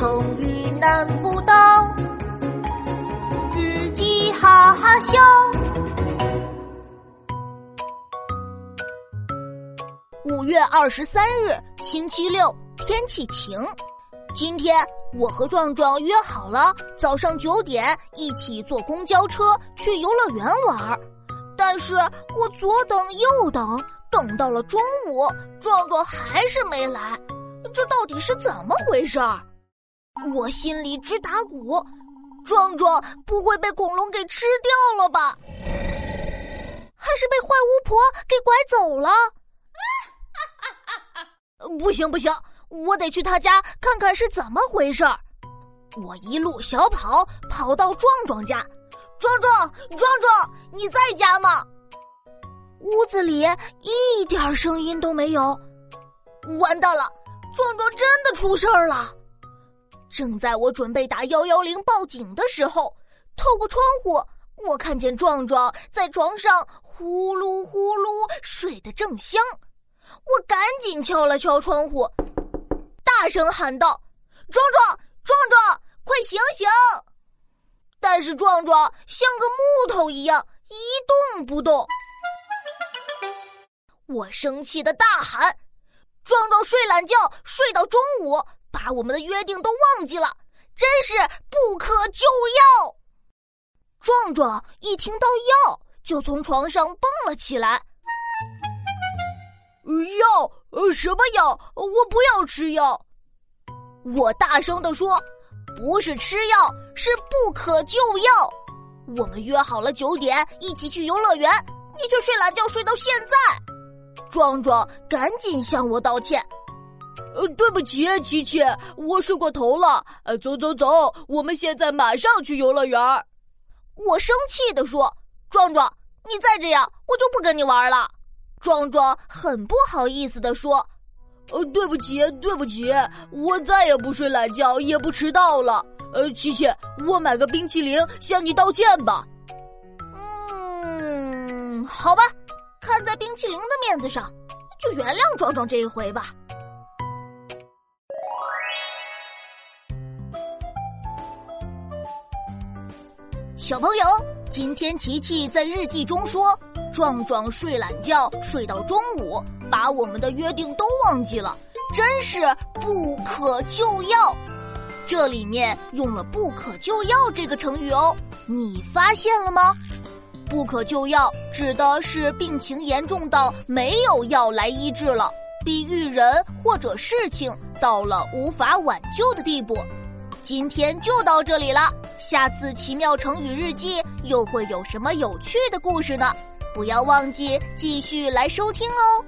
成语难不倒，自己哈哈笑。五月二十三日，星期六，天气晴。今天我和壮壮约好了，早上九点一起坐公交车去游乐园玩。但是我左等右等，等到了中午，壮壮还是没来。这到底是怎么回事儿？我心里直打鼓，壮壮不会被恐龙给吃掉了吧？还是被坏巫婆给拐走了？不行不行，我得去他家看看是怎么回事儿。我一路小跑跑到壮壮家，壮壮壮壮，你在家吗？屋子里一点声音都没有，完蛋了！壮壮真的出事儿了！正在我准备打幺幺零报警的时候，透过窗户，我看见壮壮在床上呼噜呼噜睡得正香。我赶紧敲了敲窗户，大声喊道：“壮壮，壮壮，快醒醒！”但是壮壮像个木头一样一动不动。我生气的大喊。壮壮睡懒觉睡到中午，把我们的约定都忘记了，真是不可救药。壮壮一听到药，就从床上蹦了起来。药？呃，什么药？我不要吃药！我大声的说：“不是吃药，是不可救药。我们约好了九点一起去游乐园，你却睡懒觉睡到现在。”壮壮赶紧向我道歉，呃，对不起，琪琪，我睡过头了。呃，走走走，我们现在马上去游乐园。我生气的说：“壮壮，你再这样，我就不跟你玩了。”壮壮很不好意思的说：“呃，对不起，对不起，我再也不睡懒觉，也不迟到了。呃，琪琪，我买个冰淇淋向你道歉吧。”嗯，好吧。看在冰淇淋的面子上，就原谅壮壮这一回吧。小朋友，今天琪琪在日记中说，壮壮睡懒觉睡到中午，把我们的约定都忘记了，真是不可救药。这里面用了“不可救药”这个成语哦，你发现了吗？不可救药指的是病情严重到没有药来医治了，比喻人或者事情到了无法挽救的地步。今天就到这里了，下次奇妙成语日记又会有什么有趣的故事呢？不要忘记继续来收听哦。